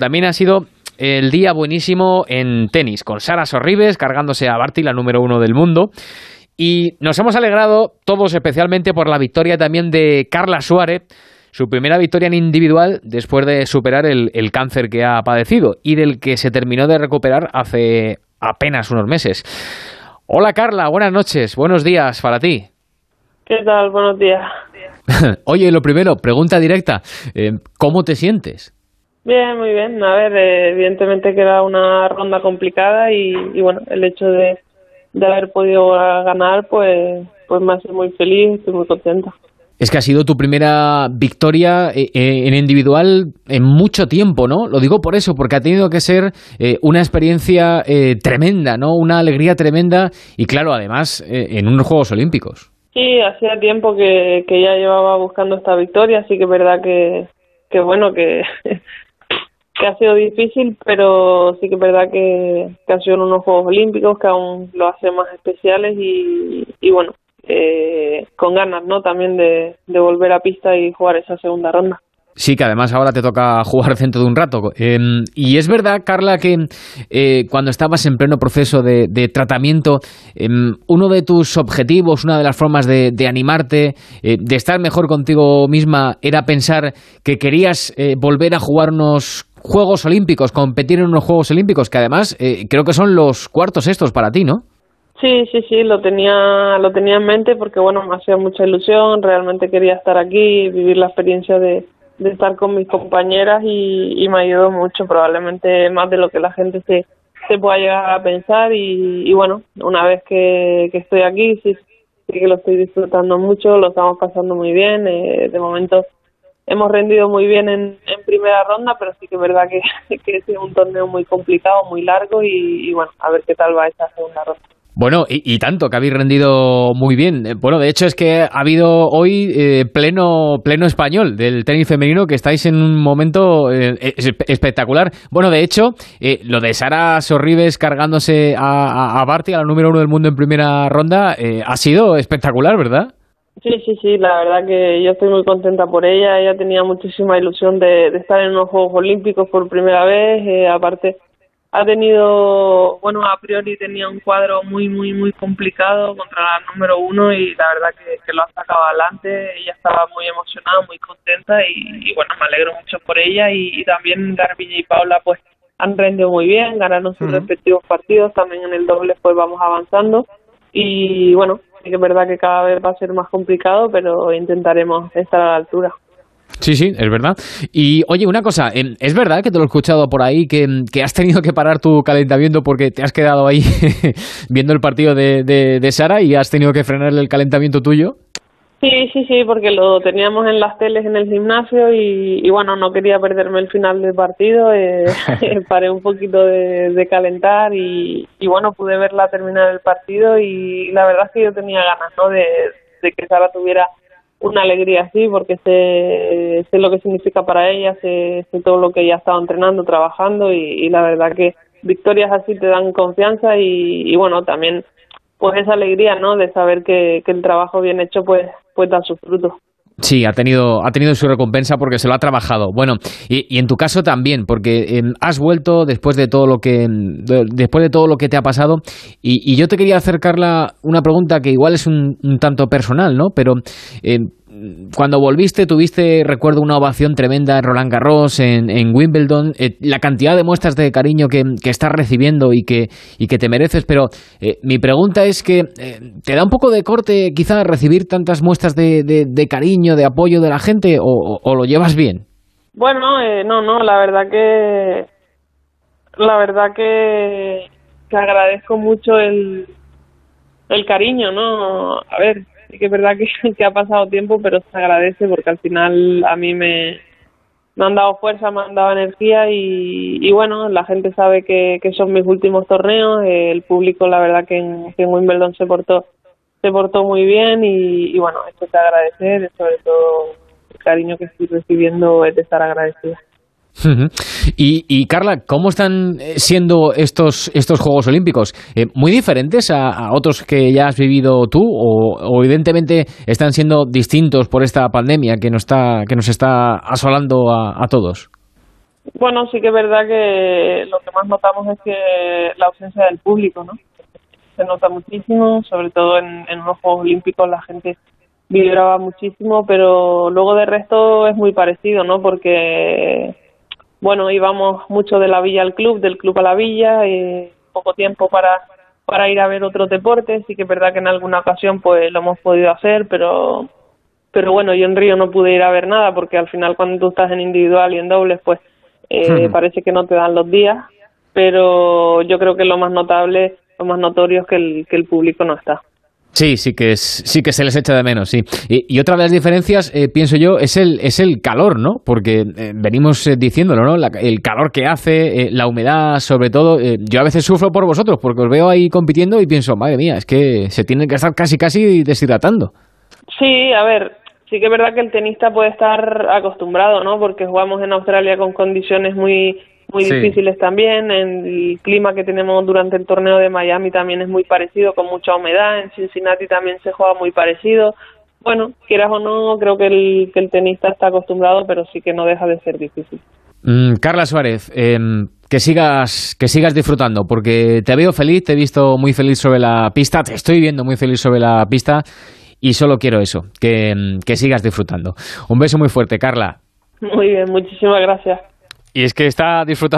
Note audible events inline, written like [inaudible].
también ha sido el día buenísimo en tenis, con Sara Sorribes cargándose a Barty, la número uno del mundo. Y nos hemos alegrado todos especialmente por la victoria también de Carla Suárez, su primera victoria en individual después de superar el, el cáncer que ha padecido y del que se terminó de recuperar hace apenas unos meses. Hola Carla, buenas noches, buenos días para ti. ¿Qué tal? Buenos días. [laughs] Oye, lo primero, pregunta directa, eh, ¿cómo te sientes? Bien, muy bien. A ver, eh, evidentemente que era una ronda complicada y, y bueno, el hecho de, de haber podido ganar, pues, pues me hace muy feliz, estoy muy contenta. Es que ha sido tu primera victoria eh, eh, en individual en mucho tiempo, ¿no? Lo digo por eso, porque ha tenido que ser eh, una experiencia tremenda, ¿no? Una alegría tremenda y claro, además en unos Juegos Olímpicos. Sí, hacía tiempo que, que ya llevaba buscando esta victoria, así que es verdad que, que bueno, que, [laughs] que ha sido difícil, pero sí que es verdad que, que han sido unos Juegos Olímpicos que aún lo hace más especiales y, y bueno, eh, con ganas, ¿no? También de, de, volver a pista y jugar esa segunda ronda. Sí, que además ahora te toca jugar dentro de un rato. Eh, y es verdad, Carla, que eh, cuando estabas en pleno proceso de, tratamiento, eh, uno de tus objetivos, una de las formas de, de animarte, eh, de estar mejor contigo misma, era pensar que querías eh, volver a jugar unos Juegos Olímpicos, competir en unos Juegos Olímpicos, que además eh, creo que son los cuartos estos para ti, ¿no? Sí, sí, sí, lo tenía, lo tenía en mente porque bueno, me hacía mucha ilusión, realmente quería estar aquí, vivir la experiencia de, de estar con mis compañeras y, y, me ayudó mucho, probablemente más de lo que la gente se, pueda llegar a pensar y, bueno, una vez que, que estoy aquí, sí, sí que lo estoy disfrutando mucho, lo estamos pasando muy bien, eh, de momento hemos rendido muy bien en, en, primera ronda, pero sí que es verdad que, [laughs] que es un torneo muy complicado, muy largo y, bueno, a ver qué tal va esta segunda ronda. Bueno, y, y, tanto, que habéis rendido muy bien. Bueno, de hecho es que ha habido hoy eh, pleno, pleno español del tenis femenino, que estáis en un momento eh, espectacular. Bueno, de hecho, eh, lo de Sara Sorribes cargándose a, a, a Barty, a la número uno del mundo en primera ronda, eh, ha sido espectacular, ¿verdad? Sí, sí, sí, la verdad que yo estoy muy contenta por ella. Ella tenía muchísima ilusión de, de estar en unos Juegos Olímpicos por primera vez. Eh, aparte, ha tenido, bueno, a priori tenía un cuadro muy, muy, muy complicado contra la número uno y la verdad que, que lo ha sacado adelante. Ella estaba muy emocionada, muy contenta y, y bueno, me alegro mucho por ella y, y también Garbiñe y Paula pues han rendido muy bien, ganaron sus uh -huh. respectivos partidos, también en el doble pues vamos avanzando y bueno, que es verdad que cada vez va a ser más complicado, pero intentaremos estar a la altura. Sí, sí, es verdad. Y oye, una cosa, es verdad que te lo he escuchado por ahí, que, que has tenido que parar tu calentamiento porque te has quedado ahí [laughs] viendo el partido de, de, de, Sara y has tenido que frenar el calentamiento tuyo. Sí, sí, sí, porque lo teníamos en las teles en el gimnasio y, y bueno, no quería perderme el final del partido, eh, [laughs] [laughs] paré un poquito de, de calentar y, y, bueno, pude verla terminar el partido y la verdad es que yo tenía ganas, ¿no? De, de que Sara tuviera una alegría así porque sé, sé lo que significa para ella, sé, sé todo lo que ella ha estado entrenando, trabajando y, y, la verdad que victorias así te dan confianza y, y, bueno, también pues esa alegría, ¿no? De saber que, que el trabajo bien hecho pues, sus frutos. Sí, ha tenido, ha tenido su recompensa porque se lo ha trabajado. Bueno, y, y en tu caso también, porque eh, has vuelto después de todo lo que de, después de todo lo que te ha pasado. Y, y, yo te quería acercarla una pregunta que igual es un, un tanto personal, ¿no? Pero eh, cuando volviste tuviste, recuerdo, una ovación tremenda en Roland Garros, en, en Wimbledon, eh, la cantidad de muestras de cariño que, que, estás recibiendo y que, y que te mereces, pero eh, mi pregunta es que eh, ¿te da un poco de corte quizá recibir tantas muestras de, de, cariño, de apoyo de la gente o, o, lo llevas bien? Bueno, no, no, la verdad que la verdad que, que agradezco mucho el, el cariño, ¿no? A ver, sí que es verdad [laughs] que, ha pasado tiempo, pero se agradece porque al final a mí me, me han dado fuerza, me han dado energía y, y bueno, la gente sabe que, que son mis últimos torneos, el público la verdad que en, que en Wimbledon se portó se portó muy bien y, y bueno, esto te agradecer, sobre todo el cariño que estoy recibiendo es de estar agradecida. Y, Carla, ¿cómo están eh, siendo estos, estos Juegos Olímpicos? Eh, ¿Muy diferentes a, otros que ya has vivido tú? O, evidentemente están siendo distintos por esta pandemia que nos está, que nos está asolando a, a todos? Bueno, sí que es verdad que lo que más notamos es que la ausencia del público, ¿no? Se nota muchísimo, sobre todo en, en unos Juegos Olímpicos la gente vibraba muchísimo, pero luego de resto es muy parecido, ¿no? Porque, bueno, íbamos mucho de la villa al club, del club a la villa, y poco tiempo para para ir a ver otros deportes, sí que es verdad que en alguna ocasión pues lo hemos podido hacer, pero pero bueno, yo en Río no pude ir a ver nada porque al final cuando tú estás en individual y en dobles pues eh, parece que no te dan los días, pero yo creo que lo más notable, lo más notorio es que el, que el público no está. Sí, sí que es, sí que se les echa de menos, sí. Y, otra de las diferencias, eh, pienso yo, es el, es el calor, ¿no? Porque eh, venimos eh, diciéndolo, ¿no? el calor que hace, la humedad, sobre todo. yo a veces sufro por vosotros, porque os veo ahí compitiendo y pienso, madre mía, es que se tienen que estar casi, casi deshidratando. Sí, a ver, sí que es verdad que el tenista puede estar acostumbrado, ¿no? Porque jugamos en Australia con condiciones muy muy difíciles también. El clima que tenemos durante el torneo de Miami también es muy parecido, con mucha humedad. En Cincinnati también se juega muy parecido. Bueno, quieras o no, creo que el, que el tenista está acostumbrado, pero sí que no deja de ser difícil. Mm, Carla Suárez, em, que sigas que sigas disfrutando, porque te veo feliz, te he visto muy feliz sobre la pista, te estoy viendo muy feliz sobre la pista y solo quiero eso, que, em, que sigas disfrutando. Un beso muy fuerte, Carla. Muy bien, muchísimas gracias. Y es que está disfrutando